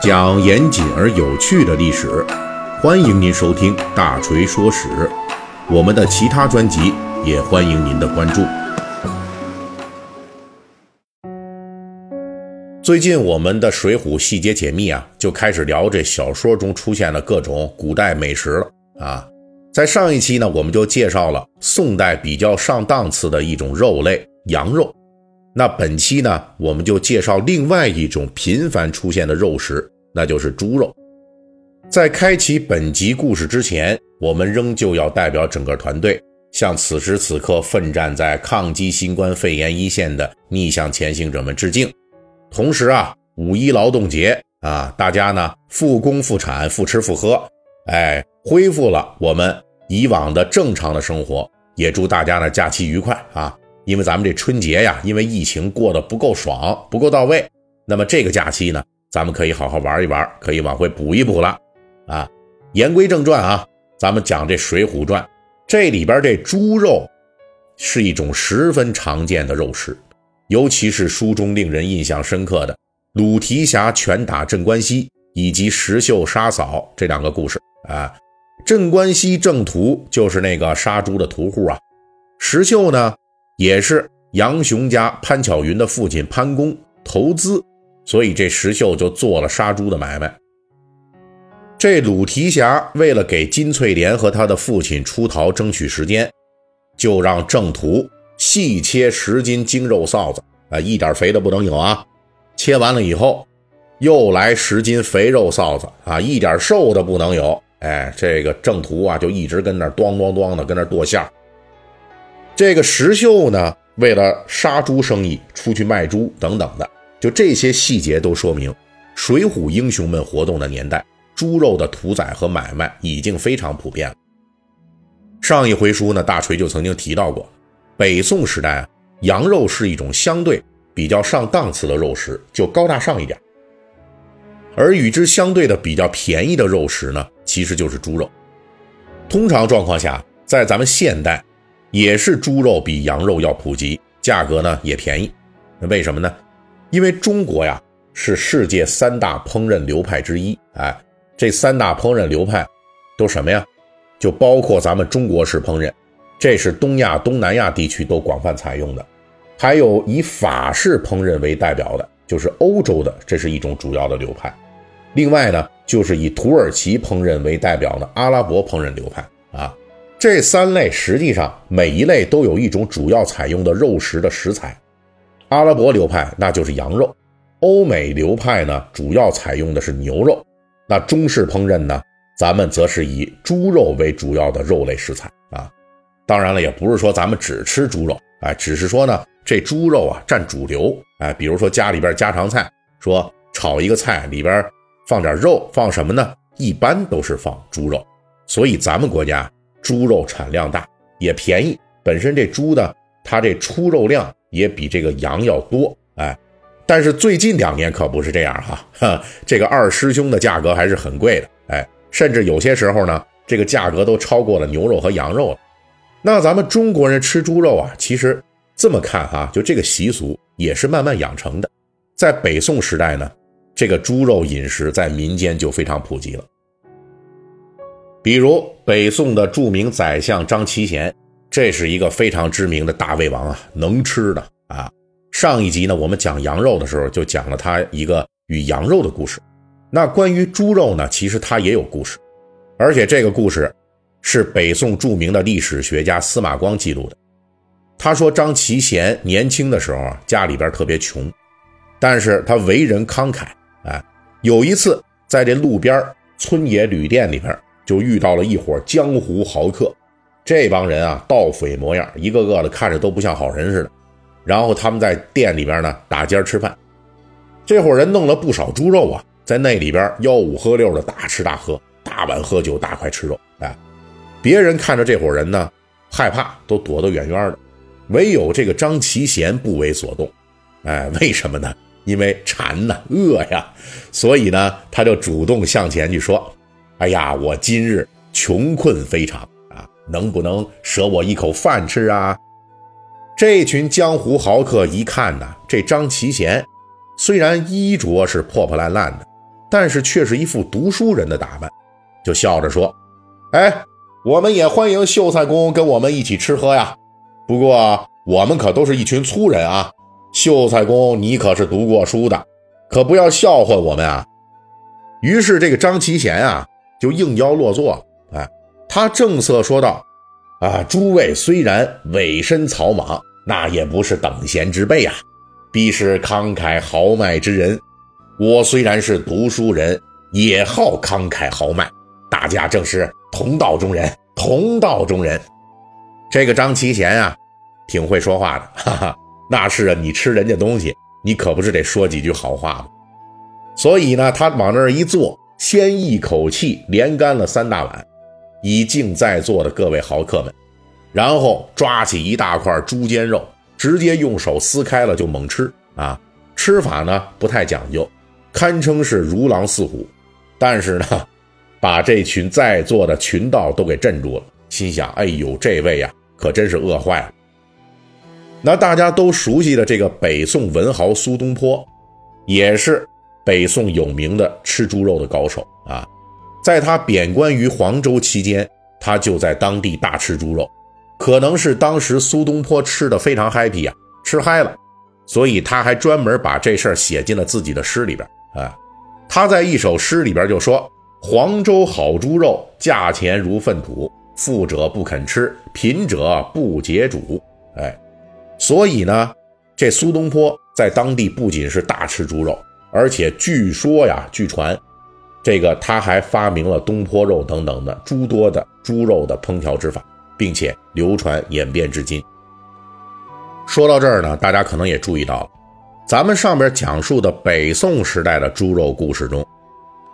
讲严谨而有趣的历史，欢迎您收听《大锤说史》。我们的其他专辑也欢迎您的关注。最近我们的《水浒细节解密》啊，就开始聊这小说中出现的各种古代美食了啊。在上一期呢，我们就介绍了宋代比较上档次的一种肉类——羊肉。那本期呢，我们就介绍另外一种频繁出现的肉食，那就是猪肉。在开启本集故事之前，我们仍旧要代表整个团队，向此时此刻奋战在抗击新冠肺炎一线的逆向前行者们致敬。同时啊，五一劳动节啊，大家呢复工复产、复吃复喝，哎，恢复了我们以往的正常的生活，也祝大家呢假期愉快啊！因为咱们这春节呀，因为疫情过得不够爽、不够到位，那么这个假期呢，咱们可以好好玩一玩，可以往回补一补了啊。言归正传啊，咱们讲这《水浒传》，这里边这猪肉是一种十分常见的肉食，尤其是书中令人印象深刻的鲁提辖拳打镇关西以及石秀杀嫂这两个故事啊。镇关西郑屠就是那个杀猪的屠户啊，石秀呢？也是杨雄家潘巧云的父亲潘公投资，所以这石秀就做了杀猪的买卖。这鲁提辖为了给金翠莲和他的父亲出逃争取时间，就让郑屠细切十斤精肉臊子啊，一点肥的不能有啊。切完了以后，又来十斤肥肉臊子啊，一点瘦的不能有。哎，这个郑屠啊，就一直跟那咣咣咣的跟那剁馅儿。这个石秀呢，为了杀猪生意，出去卖猪等等的，就这些细节都说明，水浒英雄们活动的年代，猪肉的屠宰和买卖已经非常普遍了。上一回书呢，大锤就曾经提到过，北宋时代啊，羊肉是一种相对比较上档次的肉食，就高大上一点。而与之相对的比较便宜的肉食呢，其实就是猪肉。通常状况下，在咱们现代。也是猪肉比羊肉要普及，价格呢也便宜。那为什么呢？因为中国呀是世界三大烹饪流派之一。哎，这三大烹饪流派都什么呀？就包括咱们中国式烹饪，这是东亚、东南亚地区都广泛采用的。还有以法式烹饪为代表的，就是欧洲的，这是一种主要的流派。另外呢，就是以土耳其烹饪为代表的阿拉伯烹饪流派啊。这三类实际上每一类都有一种主要采用的肉食的食材，阿拉伯流派那就是羊肉，欧美流派呢主要采用的是牛肉，那中式烹饪呢，咱们则是以猪肉为主要的肉类食材啊。当然了，也不是说咱们只吃猪肉，哎，只是说呢这猪肉啊占主流，哎，比如说家里边家常菜，说炒一个菜里边放点肉，放什么呢？一般都是放猪肉，所以咱们国家。猪肉产量大，也便宜。本身这猪呢，它这出肉量也比这个羊要多，哎。但是最近两年可不是这样哈，哈，这个二师兄的价格还是很贵的，哎，甚至有些时候呢，这个价格都超过了牛肉和羊肉了。那咱们中国人吃猪肉啊，其实这么看哈，就这个习俗也是慢慢养成的。在北宋时代呢，这个猪肉饮食在民间就非常普及了。比如北宋的著名宰相张齐贤，这是一个非常知名的大胃王啊，能吃的啊。上一集呢，我们讲羊肉的时候就讲了他一个与羊肉的故事。那关于猪肉呢，其实他也有故事，而且这个故事是北宋著名的历史学家司马光记录的。他说张齐贤年轻的时候啊，家里边特别穷，但是他为人慷慨啊。有一次在这路边村野旅店里边。就遇到了一伙江湖豪客，这帮人啊，盗匪模样，一个个的看着都不像好人似的。然后他们在店里边呢打尖吃饭，这伙人弄了不少猪肉啊，在那里边吆五喝六的大吃大喝，大碗喝酒，大块吃肉。哎，别人看着这伙人呢，害怕，都躲得远远的。唯有这个张齐贤不为所动。哎，为什么呢？因为馋呐，饿呀，所以呢，他就主动向前去说。哎呀，我今日穷困非常啊，能不能舍我一口饭吃啊？这群江湖豪客一看呢，这张齐贤虽然衣着是破破烂烂的，但是却是一副读书人的打扮，就笑着说：“哎，我们也欢迎秀才公跟我们一起吃喝呀。不过我们可都是一群粗人啊。秀才公，你可是读过书的，可不要笑话我们啊。”于是这个张齐贤啊，就应邀落座。哎，他正色说道：“啊，诸位虽然委身草莽，那也不是等闲之辈啊，必是慷慨豪迈之人。我虽然是读书人，也好慷慨豪迈。大家正是同道中人，同道中人。这个张其贤啊，挺会说话的，哈哈。那是啊，你吃人家东西，你可不是得说几句好话吗？所以呢，他往那儿一坐，先一口气连干了三大碗。”以敬在座的各位豪客们，然后抓起一大块猪肩肉，直接用手撕开了就猛吃啊！吃法呢不太讲究，堪称是如狼似虎。但是呢，把这群在座的群盗都给镇住了，心想：哎呦，这位呀，可真是饿坏了。那大家都熟悉的这个北宋文豪苏东坡，也是北宋有名的吃猪肉的高手啊。在他贬官于黄州期间，他就在当地大吃猪肉，可能是当时苏东坡吃的非常 happy 呀，吃嗨了，所以他还专门把这事儿写进了自己的诗里边啊。他在一首诗里边就说：“黄州好猪肉，价钱如粪土，富者不肯吃，贫者不解煮。”哎，所以呢，这苏东坡在当地不仅是大吃猪肉，而且据说呀，据传。这个他还发明了东坡肉等等的诸多的猪肉的烹调之法，并且流传演变至今。说到这儿呢，大家可能也注意到了，咱们上边讲述的北宋时代的猪肉故事中，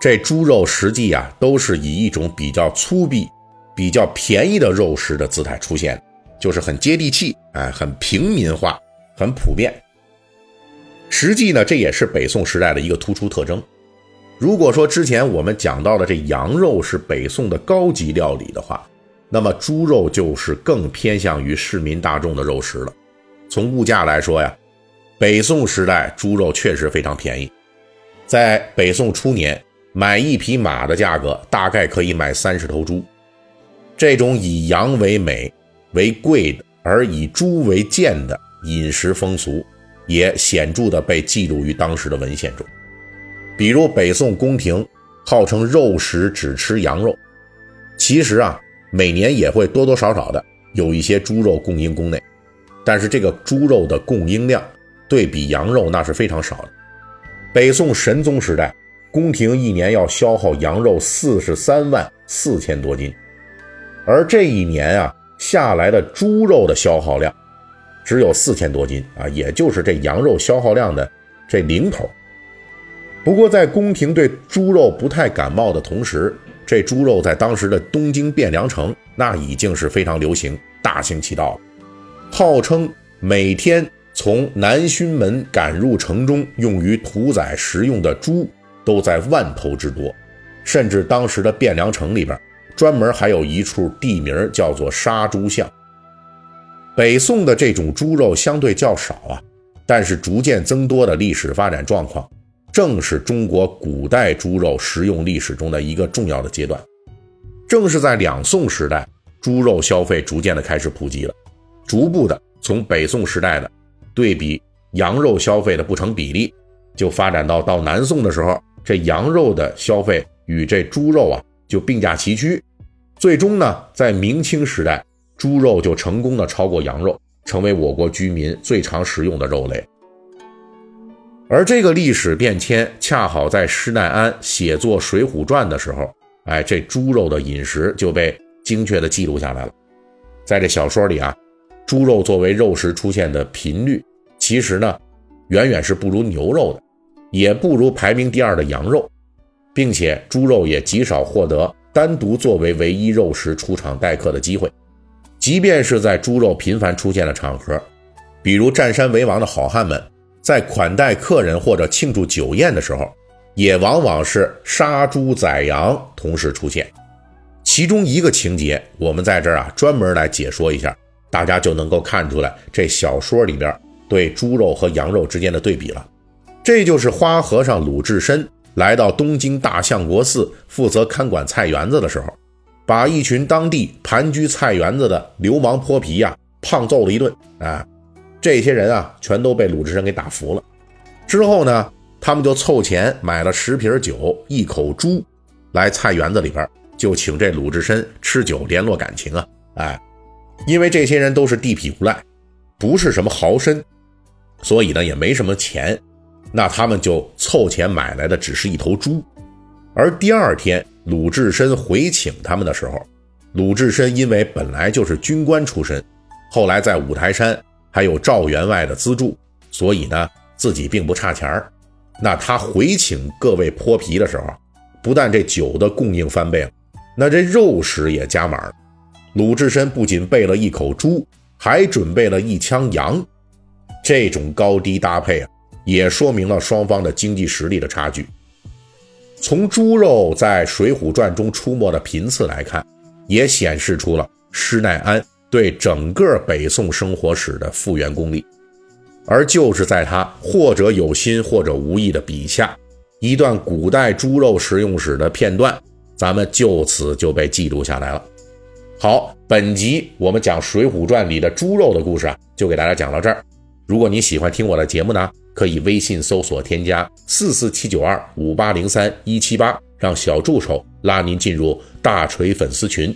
这猪肉实际啊都是以一种比较粗鄙、比较便宜的肉食的姿态出现，就是很接地气，哎，很平民化，很普遍。实际呢，这也是北宋时代的一个突出特征。如果说之前我们讲到的这羊肉是北宋的高级料理的话，那么猪肉就是更偏向于市民大众的肉食了。从物价来说呀，北宋时代猪肉确实非常便宜，在北宋初年，买一匹马的价格大概可以买三十头猪。这种以羊为美、为贵的，而以猪为贱的饮食风俗，也显著的被记录于当时的文献中。比如北宋宫廷号称肉食只吃羊肉，其实啊，每年也会多多少少的有一些猪肉供应宫内，但是这个猪肉的供应量对比羊肉那是非常少的。北宋神宗时代，宫廷一年要消耗羊肉四十三万四千多斤，而这一年啊下来的猪肉的消耗量只有四千多斤啊，也就是这羊肉消耗量的这零头。不过，在宫廷对猪肉不太感冒的同时，这猪肉在当时的东京汴梁城那已经是非常流行、大行其道了。号称每天从南薰门赶入城中用于屠宰食用的猪都在万头之多，甚至当时的汴梁城里边专门还有一处地名叫做杀猪巷。北宋的这种猪肉相对较少啊，但是逐渐增多的历史发展状况。正是中国古代猪肉食用历史中的一个重要的阶段。正是在两宋时代，猪肉消费逐渐的开始普及了，逐步的从北宋时代的对比羊肉消费的不成比例，就发展到到南宋的时候，这羊肉的消费与这猪肉啊就并驾齐驱。最终呢，在明清时代，猪肉就成功的超过羊肉，成为我国居民最常食用的肉类。而这个历史变迁恰好在施耐庵写作《水浒传》的时候，哎，这猪肉的饮食就被精确的记录下来了。在这小说里啊，猪肉作为肉食出现的频率，其实呢，远远是不如牛肉的，也不如排名第二的羊肉，并且猪肉也极少获得单独作为唯一肉食出场待客的机会。即便是在猪肉频繁出现的场合，比如占山为王的好汉们。在款待客人或者庆祝酒宴的时候，也往往是杀猪宰羊同时出现。其中一个情节，我们在这儿啊专门来解说一下，大家就能够看出来这小说里边对猪肉和羊肉之间的对比了。这就是花和尚鲁智深来到东京大相国寺负责看管菜园子的时候，把一群当地盘踞菜园子的流氓泼皮呀胖揍了一顿啊！这些人啊全都被鲁智深给打服了。之后呢，他们就凑钱买了十瓶酒、一口猪，来菜园子里边就请这鲁智深吃酒联络感情啊！哎，因为这些人都是地痞无赖，不是什么豪绅，所以呢也没什么钱。那他们就凑钱买来的只是一头猪，而第二天鲁智深回请他们的时候，鲁智深因为本来就是军官出身，后来在五台山还有赵员外的资助，所以呢自己并不差钱儿。那他回请各位泼皮的时候，不但这酒的供应翻倍了，那这肉食也加满了。鲁智深不仅备了一口猪，还准备了一枪羊，这种高低搭配啊！也说明了双方的经济实力的差距。从猪肉在《水浒传》中出没的频次来看，也显示出了施耐庵对整个北宋生活史的复原功力。而就是在他或者有心或者无意的笔下，一段古代猪肉食用史的片段，咱们就此就被记录下来了。好，本集我们讲《水浒传》里的猪肉的故事啊，就给大家讲到这儿。如果你喜欢听我的节目呢？可以微信搜索添加四四七九二五八零三一七八，让小助手拉您进入大锤粉丝群。